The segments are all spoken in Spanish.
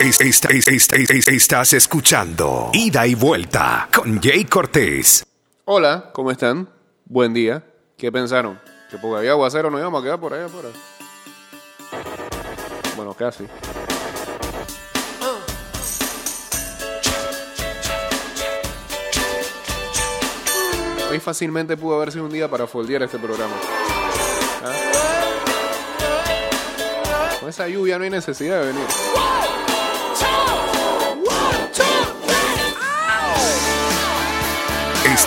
Estás escuchando Ida y Vuelta con Jay Cortés. Hola, ¿cómo están? Buen día. ¿Qué pensaron? ¿Que porque había aguacero nos íbamos a quedar por allá afuera? Bueno, casi. Hoy fácilmente pudo haber sido un día para foldear este programa. ¿Ah? Con esa lluvia no hay necesidad de venir.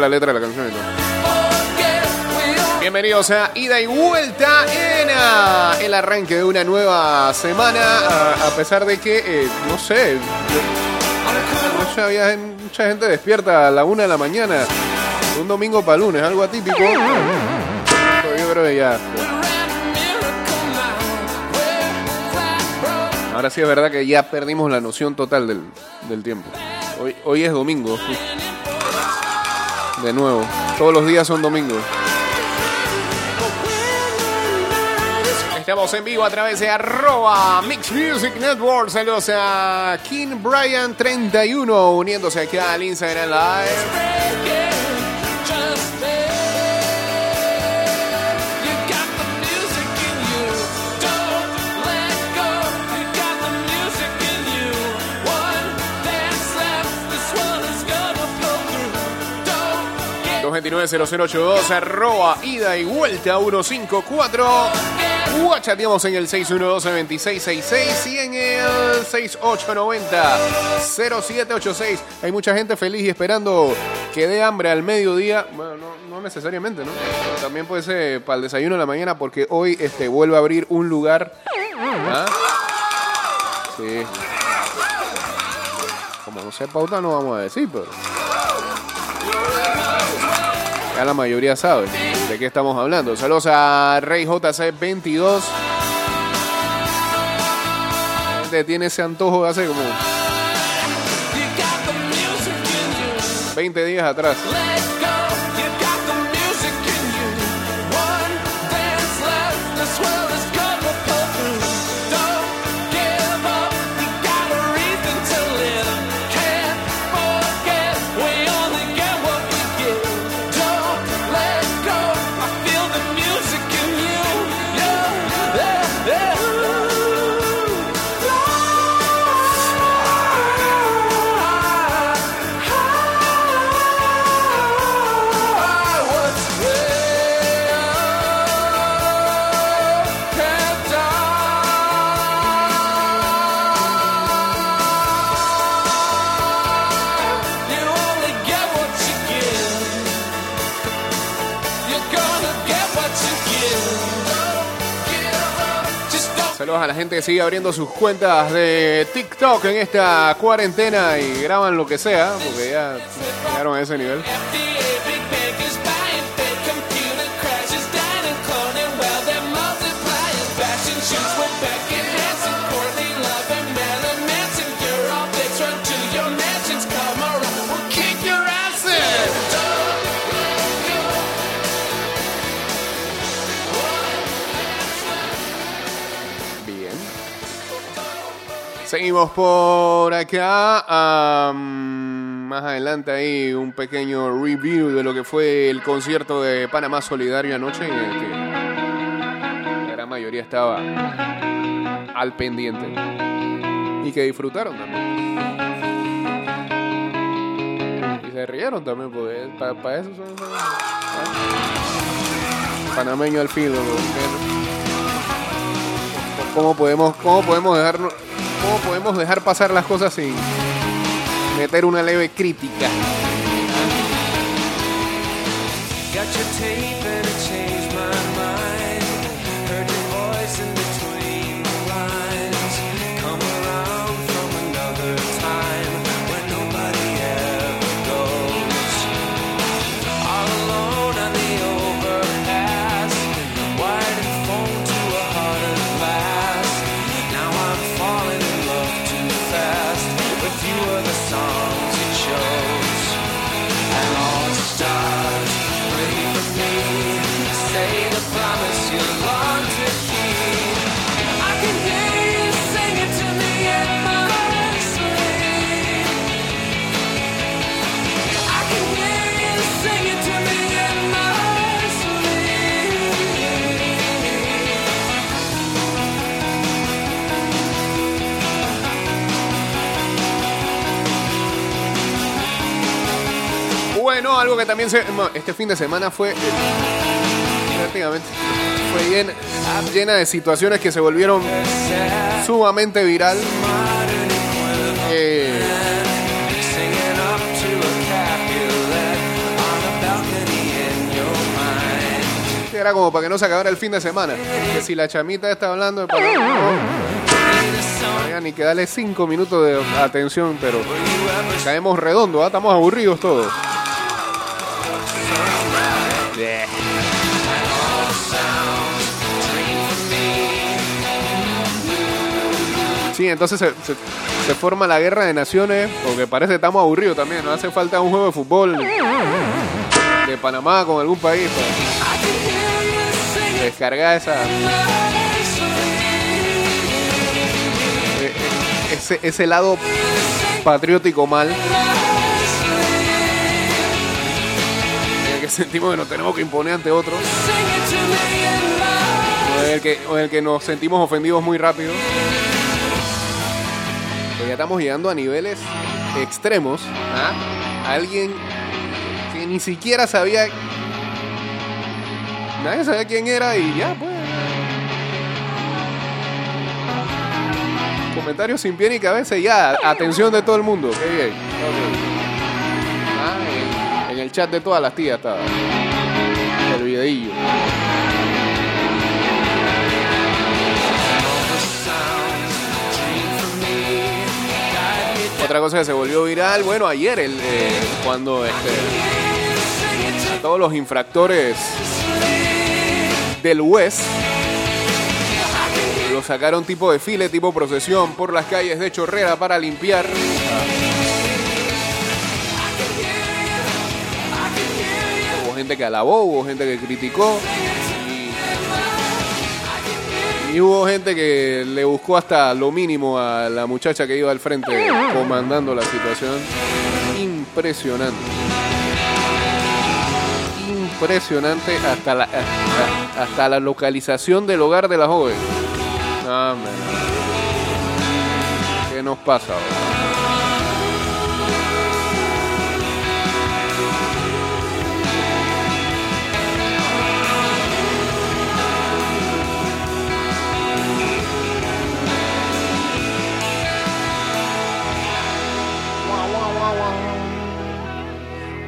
La letra de la canción y todo. Bienvenidos a Ida y Vuelta en ah, el arranque de una nueva semana, a, a pesar de que, eh, no sé, no mucha gente despierta a la una de la mañana, un domingo para lunes, algo atípico. Ahora sí es verdad que ya perdimos la noción total del, del tiempo. Hoy, hoy es domingo. De nuevo, todos los días son domingos. Estamos en vivo a través de arroba Mix Music Network. Saludos a King Brian 31 uniéndose aquí al Instagram Live. 229-0082 arroba ida y vuelta 154. Chateamos en el 612-2666 y en el 6890-0786. Hay mucha gente feliz y esperando que dé hambre al mediodía. Bueno, no, no necesariamente, ¿no? Pero también puede ser para el desayuno en la mañana porque hoy este, vuelve a abrir un lugar. ¿Ah? Sí. Como no sea pauta, no vamos a decir, pero. Ya la mayoría sabe de qué estamos hablando. Saludos a Rey JC22. Gente tiene ese antojo de hace como You got the music in you. 20 días atrás. A la gente que sigue abriendo sus cuentas de TikTok en esta cuarentena y graban lo que sea, porque ya llegaron a ese nivel. Seguimos por acá. más adelante ahí un pequeño review de lo que fue el concierto de Panamá Solidario anoche en el que la gran mayoría estaba al pendiente y que disfrutaron también. Y se rieron también, porque para eso son... son- ¿ah? Panameño al filo. ¿Cómo podemos, cómo podemos dejar, cómo podemos dejar pasar las cosas sin meter una leve crítica? Este fin de semana fue eh, prácticamente fue llena, de situaciones que se volvieron sumamente viral. Eh, era como para que no se acabara el fin de semana. Que si la chamita está hablando no, no ni que darle cinco minutos de atención, pero caemos redondo, ¿ah? estamos aburridos todos. Sí, entonces se, forma la guerra de naciones, porque parece que estamos aburridos también. No hace falta un juego de fútbol de Panamá con algún país para descargar esa, e- e- ese, ese lado patriótico mal. Sentimos que nos tenemos que imponer ante otros. O en el que, o el que nos sentimos ofendidos muy rápido. Ya estamos llegando a niveles extremos. ¿ah? Alguien que ni siquiera sabía. Nadie sabía quién era y ya, pues. Comentarios sin pie ni cabeza y ya. Atención de todo el mundo. Qué bien. El chat de todas las tías estaba. El videillo. Otra cosa que se volvió viral, bueno, ayer, el, eh, cuando este, a todos los infractores del West lo sacaron tipo desfile, tipo procesión por las calles de Chorrera para limpiar. Gente que alabó, hubo gente que criticó. Y, hubo gente que le buscó hasta lo mínimo a la muchacha que iba al frente comandando la situación. Impresionante. Impresionante hasta la, hasta, la localización del hogar de la joven. Ah. ¿Qué nos pasa ahora?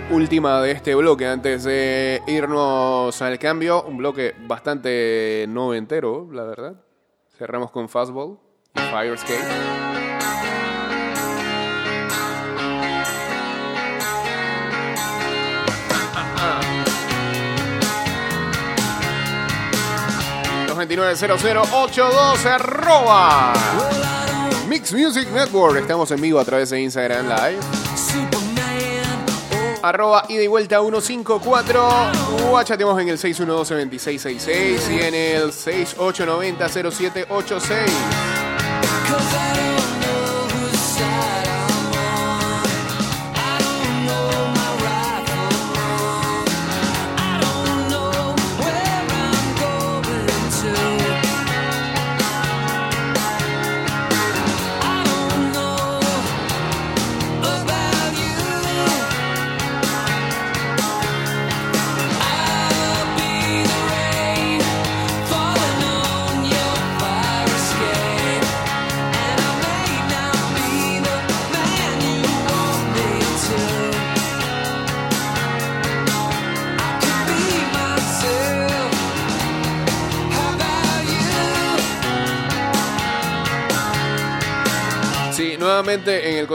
Última de este bloque antes de irnos al cambio. Un bloque bastante noventero, la verdad. Cerramos con Fastball y Fireskate. ...229-0082 arroba Mix Music Network. Estamos en vivo a través de Instagram Live. Arroba ida y vuelta 154. O chateamos en el 612-2666 y en el 6890-0786.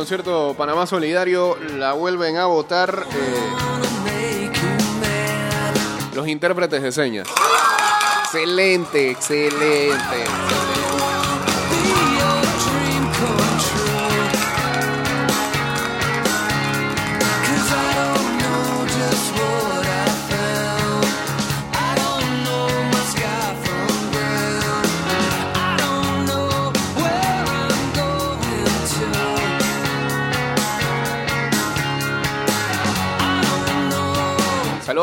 Concierto Panamá Solidario la vuelven a votar eh, los intérpretes de señas. Excelente, excelente. excelente.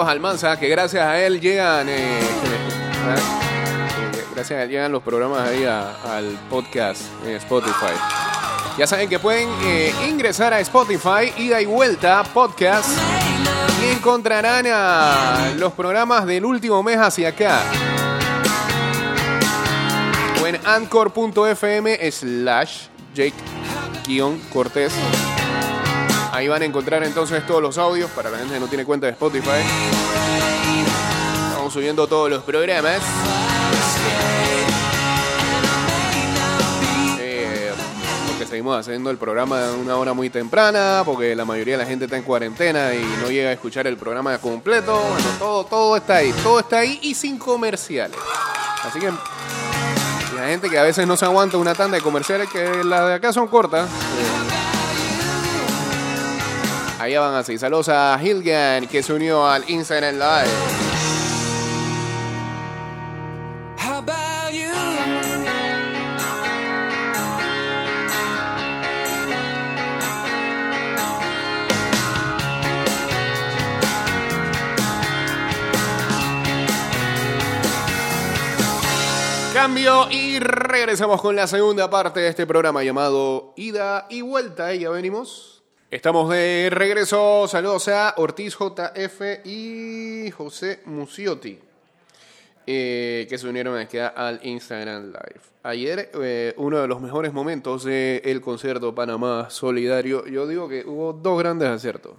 Saludos al que gracias a él llegan. eh, eh, gracias a él llegan los programas ahí al podcast en Spotify. Ya saben que pueden eh, ingresar a Spotify, ida y vuelta, podcast, y encontrarán a los programas del último mes hacia acá. O en anchor.fm slash Jake-Cortés. Ahí van a encontrar entonces todos los audios para la gente que no tiene cuenta de Spotify. Estamos subiendo todos los programas. Eh, porque seguimos haciendo el programa a una hora muy temprana, porque la mayoría de la gente está en cuarentena y no llega a escuchar el programa completo. Bueno, todo, todo está ahí, todo está ahí y sin comerciales. Así que la gente que a veces no se aguanta una tanda de comerciales, que las de acá son cortas. Allá van así. Saludos a Hilgan que se unió al Instagram Live. Cambio y regresamos con la segunda parte de este programa llamado Ida y Vuelta. Y ya venimos. Estamos de regreso. Saludos a Ortiz JF y José Muciotti. eh, que se unieron aquí al Instagram Live. Ayer, eh, uno de los mejores momentos del concierto Panamá Solidario. Yo digo que hubo dos grandes aciertos.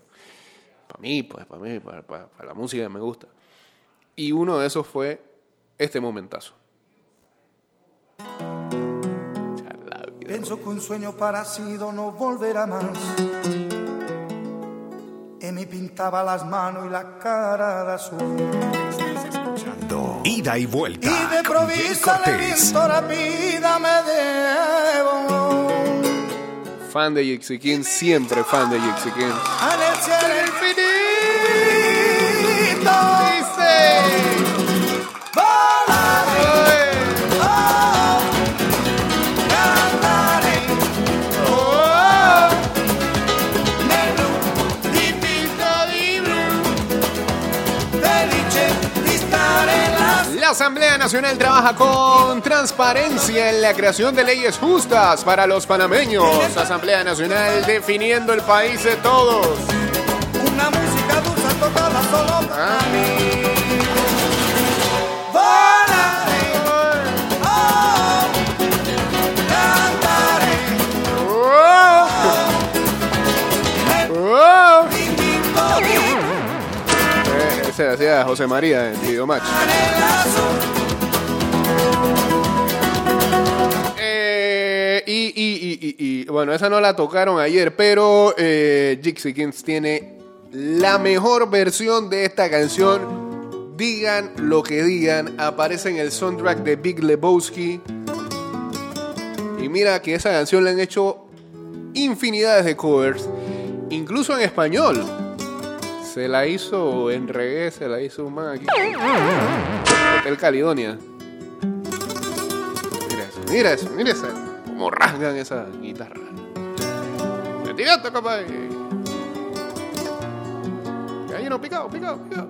Para mí, pues, para mí, para, la música me gusta. Y uno de esos fue este momentazo. Pienso que un sueño parecido no volverá más. Y me pintaba las manos y la cara de azul. Ida y vuelta. Y de provisa el viento la vida me debo. Fan de King, siempre fan de Jixi Nacional trabaja con transparencia en la creación de leyes justas para los panameños. Asamblea Nacional definiendo el país de todos. Una música dulce tocada solo para Ah. mí. Volaré, oh. Oh. Di Eh, hacía José María en Video Match. Y- bueno, esa no la tocaron ayer, pero eh, Kings tiene la mejor versión de esta canción. Digan lo que digan, aparece en el soundtrack de Big Lebowski. Y mira que esa canción la han hecho infinidades de covers, incluso en español. Se la hizo en reggae, se la hizo un man aquí. Hotel Caledonia. Mira eso, mira eso, mira eso. Como rasgan esa guitarra. Me tiraste, capaz. Gallino picado, picado, picado.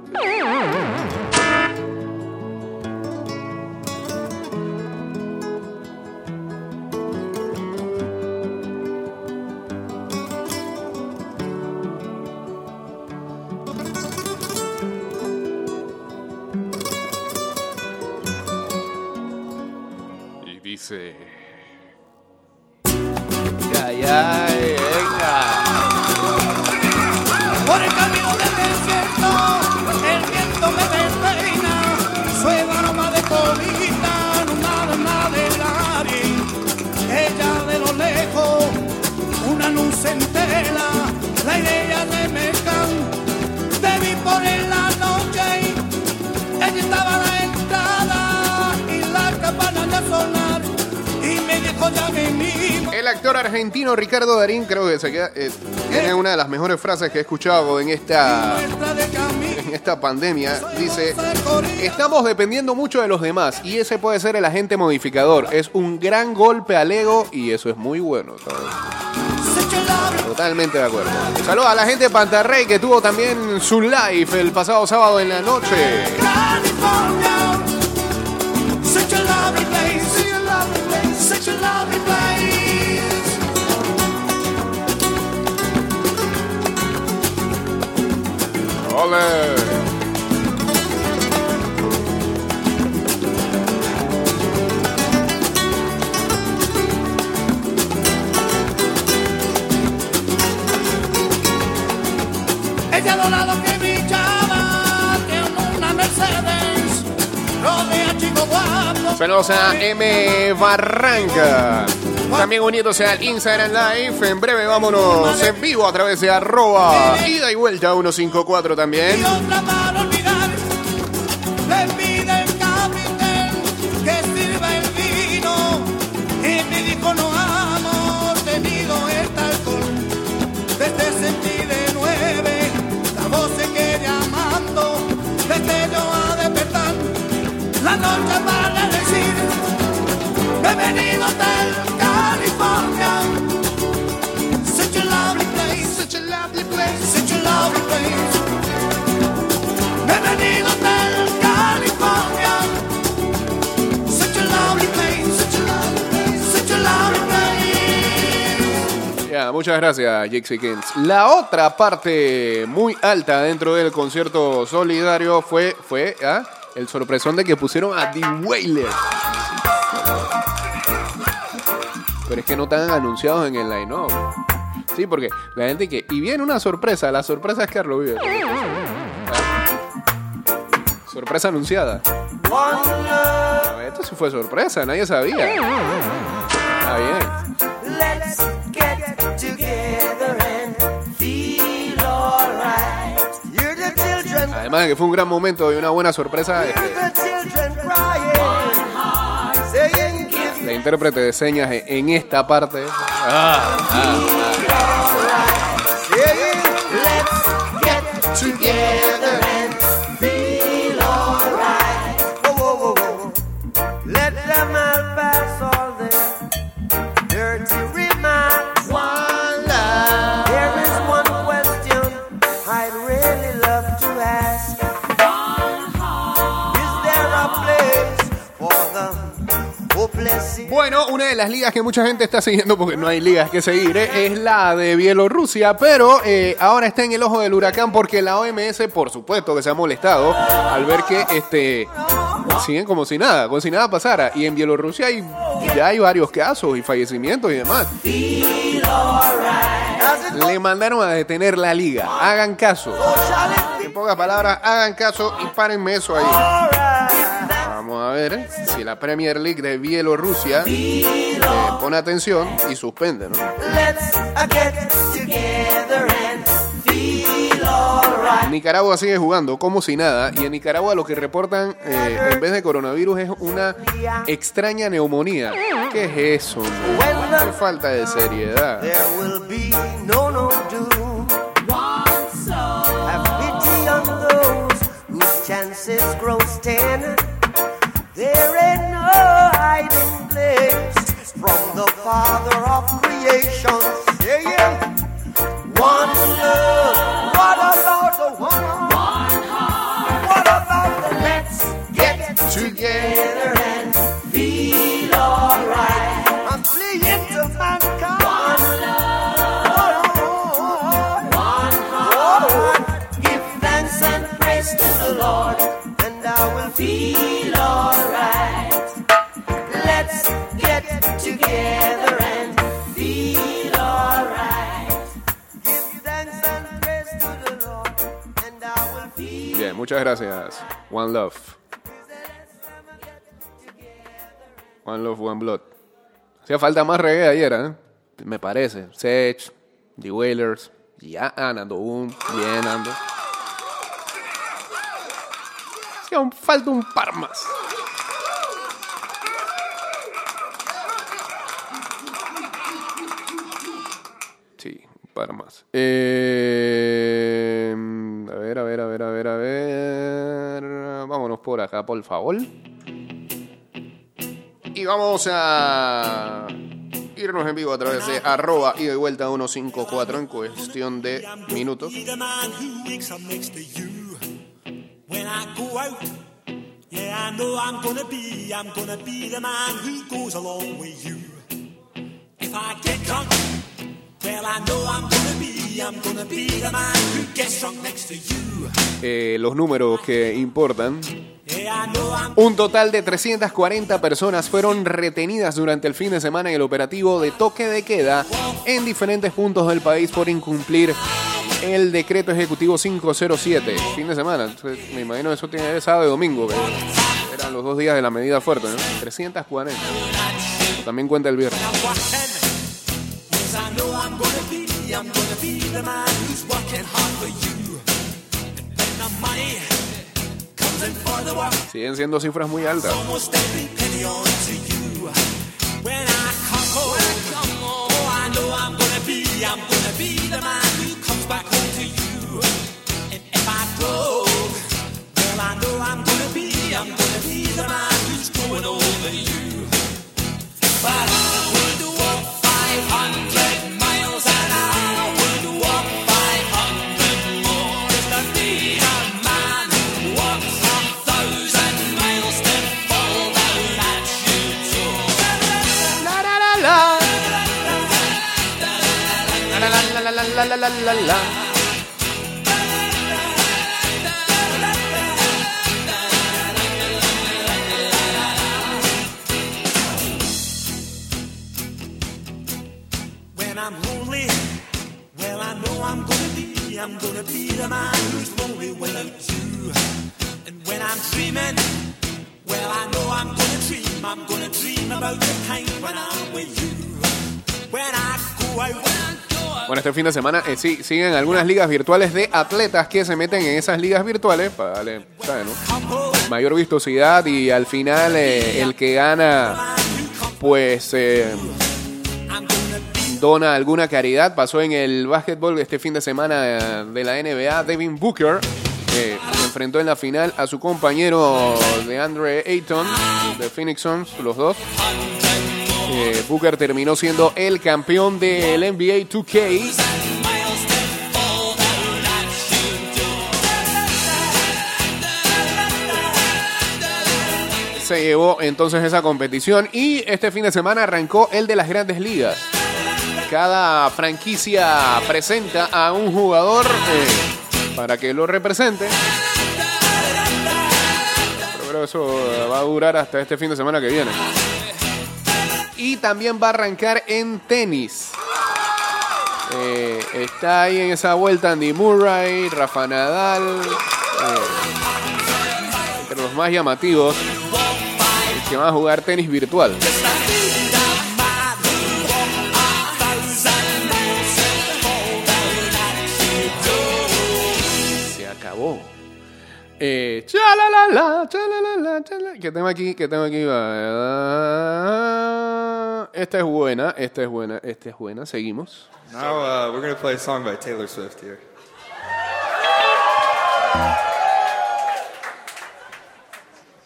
El actor argentino Ricardo Darín creo que se queda, eh, tiene una de las mejores frases que he escuchado en esta, en esta pandemia. Dice, estamos dependiendo mucho de los demás y ese puede ser el agente modificador. Es un gran golpe al ego y eso es muy bueno. Totalmente de acuerdo. Saludos a la gente de Pantarrey que tuvo también su live el pasado sábado en la noche. ¡Ole! Ella adorado que mi chava tiene una Mercedes, rodea chico guapo. Saludos a M Barranca. También uniéndose al Instagram Live. En breve vámonos en vivo a través de arroba ida y vuelta 154 Y también. Muchas gracias, Jixi Kings. La otra parte muy alta dentro del concierto solidario fue, fue ah, el sorpresón de que pusieron a The Wailers. Pero es que no están anunciados en el line-up. Sí, porque la gente que. Y viene una sorpresa. La sorpresa es Carlos Vives. Sorpresa anunciada. No, esto sí fue sorpresa, nadie sabía. Está bien. Además de que fue un gran momento y una buena sorpresa, este, la intérprete de señas en- esta parte. Ah, saying, las ligas que mucha gente está siguiendo, porque no hay ligas que seguir, eh, es la de Bielorrusia, pero eh, ahora está en el ojo del huracán porque la OMS, por supuesto, que se ha molestado al ver que este siguen como si nada, como si nada pasara. Y en Bielorrusia hay, ya hay varios casos y fallecimientos y demás. Le mandaron a detener la liga. Hagan caso. En pocas palabras, hagan caso y párenme eso ahí. Vamos a ver eh, si la Premier League de Bielorrusia eh, pone atención y suspende, ¿no? Uh. Nicaragua sigue jugando como si nada y en Nicaragua lo que reportan eh, en vez de coronavirus es una extraña neumonía. ¿Qué es eso? Qué falta de seriedad. Chances grow ten. There ain't no hiding place from the Father of creation. Yeah. One love. What about the one? heart? What about the let's get together muchas gracias. One Love. One Love, One Blood. Hacía falta más reggae ayer, ¿eh? Me parece. Sech, The Wailers. Ya, ah, Boom. Bien, Nando. Aún falta un par más. Sí, un par más. Eh, ver, a ver, a ver, a ver, a ver. Vámonos por acá, por favor. Y vamos a irnos en vivo a través de arroba y de vuelta 154 en cuestión de minutos. Yeah, I know I'm gonna be, I'm gonna be the man who goes along with you. If I get drunk, Eh, los números que importan. Un total de 340 personas fueron retenidas durante el fin de semana en el operativo de toque de queda en diferentes puntos del país por incumplir el decreto ejecutivo 507. Fin de semana, me imagino eso tiene que ser sábado y domingo, eran los dos días de la medida fuerte, ¿no? 340. También cuenta el viernes. I'm gonna be the man who's working hard for you. And the money comes in for the work. Siguen siendo cifras muy altas. almost every penny on to you. When I come home, oh, I know I'm gonna be, I'm gonna be the man who comes back home to you. And if I drove, well, I know I'm gonna I'm la, la, este fin de semana eh, sí, siguen algunas ligas virtuales de atletas que se meten en esas ligas virtuales para darle mayor vistosidad y al final eh, el que gana pues eh, dona alguna caridad. Pasó en el básquetbol este fin de semana eh, de la NBA, Devin Booker. eh, enfrentó en la final a su compañero de Andre Ayton de Phoenix Suns, los dos. Eh, Booker terminó siendo el campeón del NBA 2K. Se llevó entonces esa competición y este fin de semana arrancó el de las grandes ligas. Cada franquicia presenta a un jugador eh, para que lo represente. Pero eso va a durar hasta este fin de semana que viene. Y también va a arrancar en tenis. Eh, está ahí en esa vuelta Andy Murray, Rafa Nadal. eh, entre los más llamativos que van a jugar tenis virtual. Se acabó. Eh, chalalala, chalalala, chala- ¿Qué tengo aquí? ¿Qué tengo aquí? Esta es buena, esta es buena, esta es buena. Seguimos. Now uh, we're gonna play a song by Taylor Swift here.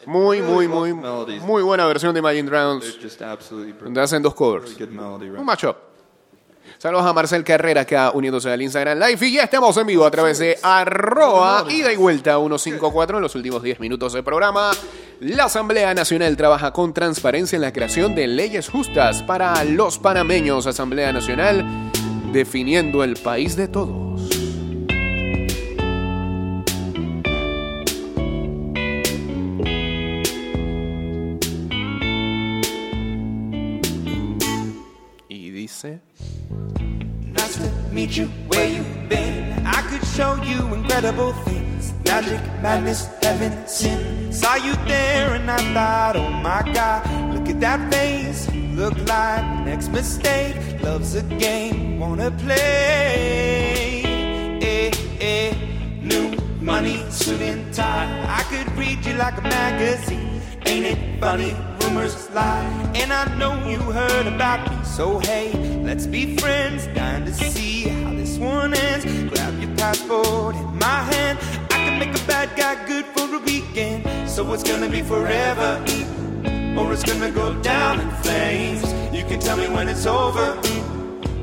Muy, muy, muy, muy buena versión de Imagine Dragons. Donde hacen dos covers. Un matchup. Saludos a Marcel Carrera acá uniéndose al Instagram Live y ya estamos en vivo a través de arroba ida y vuelta 154 en los últimos 10 minutos del programa. La Asamblea Nacional trabaja con transparencia en la creación de leyes justas para los panameños. Asamblea Nacional definiendo el país de todos. Y dice... Nice to meet you where been. I could show you incredible things. Magic, madness, heaven, sin. Saw you there and I thought, oh my god, look at that face. You Look like next mistake. Love's a game, wanna play. Eh, eh, new money, suit and tie. I could read you like a magazine. Ain't it funny? Rumors lie. And I know you heard about me. So hey, let's be friends. Dying to see how this one ends. Grab your passport in my hand. Make a bad guy good for a weekend. So it's gonna be forever. Or it's gonna go down in flames. You can tell me when it's over.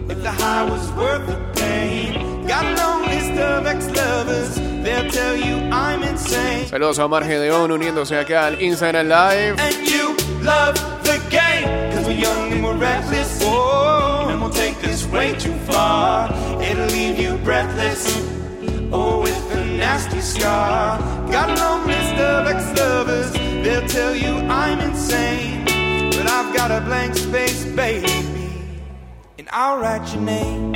If the high was worth the pain. Got a long list of ex-lovers. They'll tell you I'm insane. Saludos a Omar Gedeón uniéndose acá al Instagram Live. And you love the game. Cause we're young and we're reckless. Oh, and we'll take this way too far. It'll leave you breathless. Oh, nasty scar. Got a long list of ex-lovers. They'll tell you I'm insane. But I've got a blank space, baby. And I'll write your name.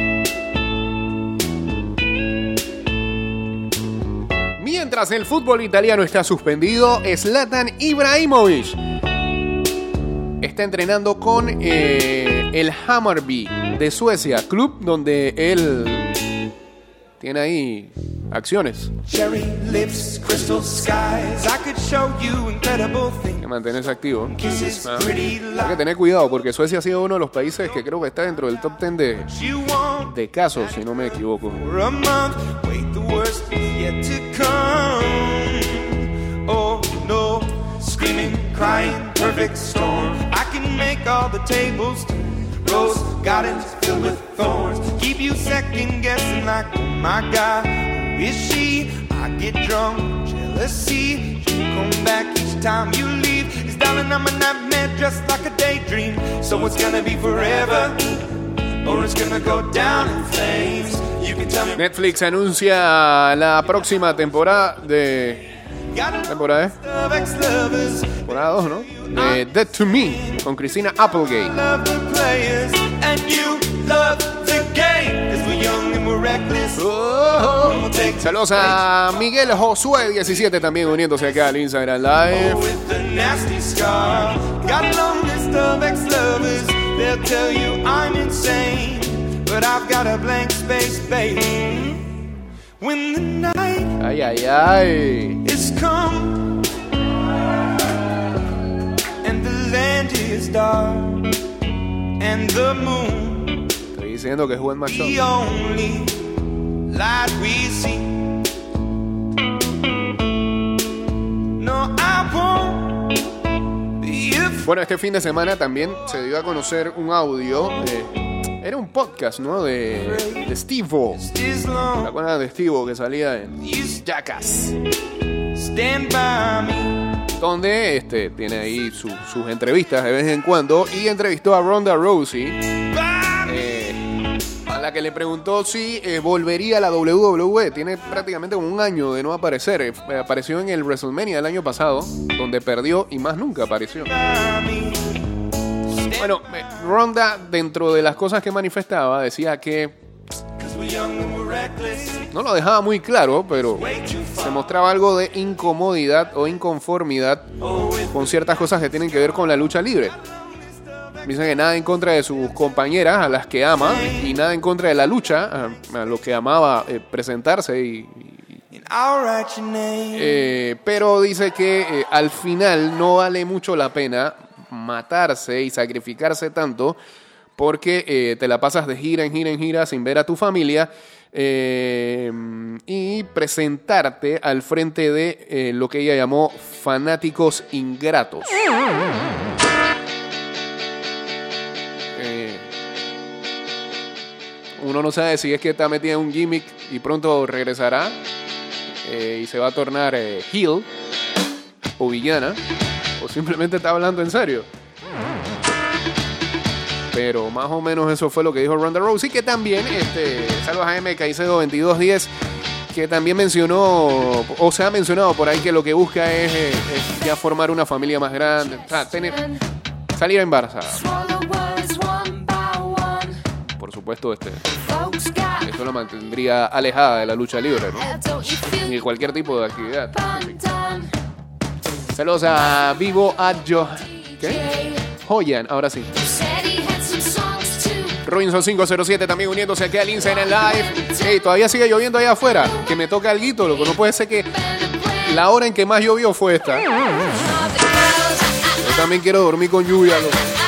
Mientras el fútbol italiano está suspendido, Zlatan Ibrahimovic está entrenando con eh, el Hammarby de Suecia, club donde él tiene ahí acciones. Cherry lips, crystal skies. I could show you incredible things. Que mantenerse activo. Ah. Hay que tener cuidado porque Suecia ha sido uno de los países que creo que está dentro del top 10 de, de casos, si no me equivoco. Oh no, screaming, crying, perfect storm. I can make all the tables. Rose gardens filled with thorns. Keep you second guessing like, oh my God, is she? I get drunk, jealousy. You come back each time you leave. It's darling, I'm a nightmare just like a daydream. So it's gonna be forever. Or it's gonna go down in flames. You can tell me. Netflix anuncia la próxima temporada de... ¿Temporada? eh? Temporada 2, ¿no? De Dead to Me con Christina Applegate. Saludos a Miguel Josué 17 también uniéndose acá al Instagram Live. with the nasty scar. Got a long list of Bueno, este fin de semana también se dio a conocer un audio. de- era un podcast, ¿no? De, de Steve-O. This ¿Te acuerdas de Steve-O que salía en Jackass? Donde este, tiene ahí su- sus entrevistas de vez en cuando. Y entrevistó a Ronda Rousey. La que le preguntó si eh, volvería a la WWE. Tiene prácticamente un año de no aparecer. Eh, apareció en el WrestleMania del año pasado, donde perdió y más nunca apareció. Bueno, Ronda, dentro de las cosas que manifestaba, decía que no lo dejaba muy claro, pero se mostraba algo de incomodidad o inconformidad con ciertas cosas que tienen que ver con la lucha libre. Dice que nada en contra de sus compañeras, a las que ama, y nada en contra de la lucha, a, a lo que amaba eh, presentarse, y, eh, pero dice que eh, al final no vale mucho la pena matarse y sacrificarse tanto porque eh, te la pasas de gira en gira en gira sin ver a tu familia y presentarte al frente de lo que ella llamó fanáticos ingratos. Uno no sabe si es que está metida en un gimmick y pronto regresará eh, y se va a tornar eh, heel o villana o simplemente está hablando en serio. Pero más o menos eso fue lo que dijo Ronda Rousey, que también, este, a M. Caicedo 2210, que también mencionó, o se ha mencionado por ahí que lo que busca es, eh, ya formar una familia más grande, o sea, tener, salir embarazada. Supuesto, este, eso la mantendría alejada de la lucha libre, ¿no? Ni cualquier tipo de actividad. Saludos a Vivo Adjo. ¿Qué? Joyan, ahora sí. Robinson 507 también uniéndose aquí al Instagram Live. Hey, todavía sigue lloviendo allá afuera. Que me toca algo, loco. No puede ser que la hora en que más llovió fue esta. Yo también quiero dormir con lluvia, loco.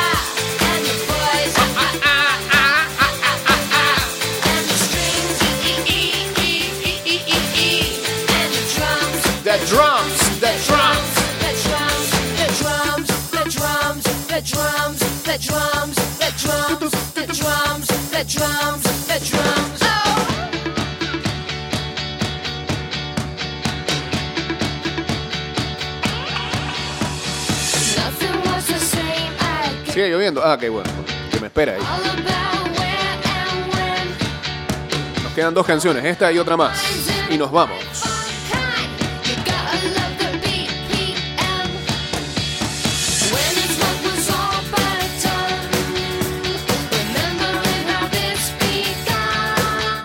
Sigue lloviendo. Ah, qué bueno. Que me espera ahí. Nos quedan dos canciones, esta y otra más. Y nos vamos.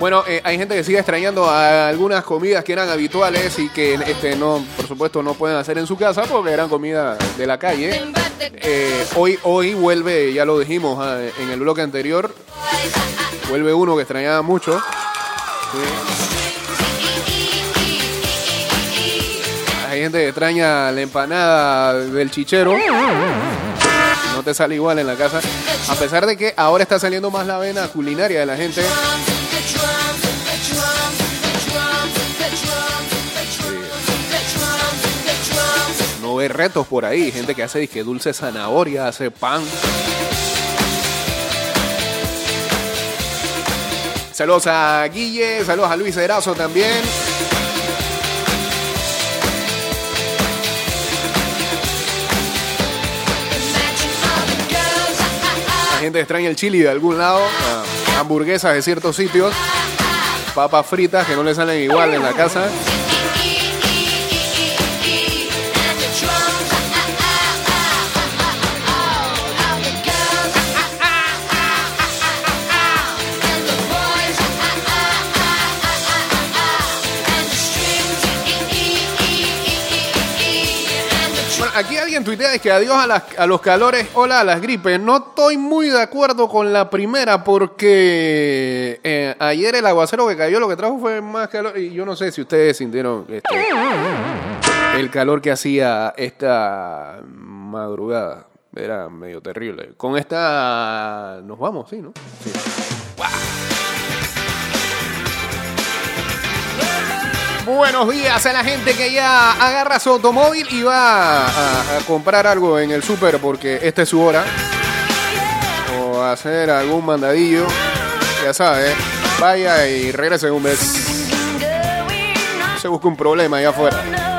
Bueno, eh, hay gente que sigue extrañando algunas comidas que eran habituales y que este no, por supuesto, no pueden hacer en su casa porque eran comida de la calle. Eh, hoy, hoy vuelve, ya lo dijimos ah, en el bloque anterior, vuelve uno que extrañaba mucho. Hay gente que extraña la empanada del chichero. No te sale igual en la casa. A pesar de que ahora está saliendo más la vena culinaria de la gente. No ve retos por ahí. Gente que hace disque dulce zanahoria, hace pan. Saludos a Guille, saludos a Luis Erazo también. La gente extraña el chili de algún lado, ah, hamburguesas de ciertos sitios, papas fritas que no le salen igual en la casa. Aquí alguien tuitea que adiós a, los calores, hola a las gripes. No estoy muy de acuerdo con la primera porque eh, ayer el aguacero que cayó lo que trajo fue más calor y yo no sé si ustedes sintieron este, el calor que hacía esta madrugada. Era medio terrible. Con esta nos vamos, sí, ¿no? Sí. Buenos días a la gente que ya agarra su automóvil y va a, comprar algo en el súper porque esta es su hora. O hacer algún mandadillo. Ya sabe, vaya y regrese un mes. Se busca un problema allá afuera.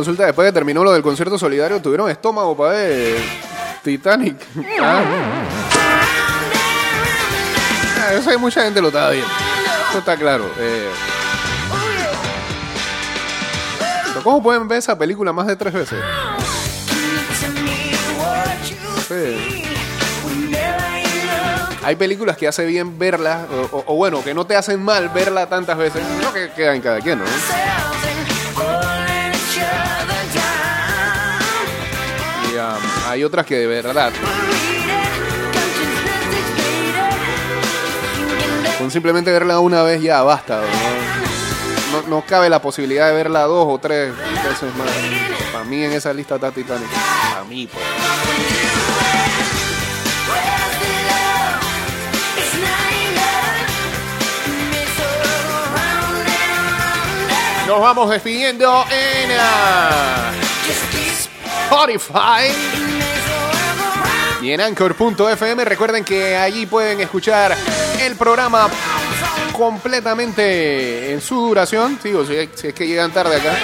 Consulta después que terminó lo del concierto solidario. Tuvieron estómago para ver Titanic. Ah. Ah, Eso hay mucha gente lo estaba viendo. Eso está claro. Eh, pero ¿Cómo pueden ver esa película más de tres veces? Sí. Hay películas que hace bien verlas, o, o- o bueno, que no te hacen mal verla tantas veces. No que queda en cada quien, ¿no? Hay otras que de verdad, con simplemente verla una vez ya basta. ¿no? No, cabe la posibilidad de verla dos o tres veces más. Para mí en esa lista está Titanic. Para mí, pues. Nos vamos despidiendo en ah, Spotify y en Anchor.fm. Recuerden que allí pueden escuchar el programa completamente en su duración. Digo, si, si es que llegan tarde acá.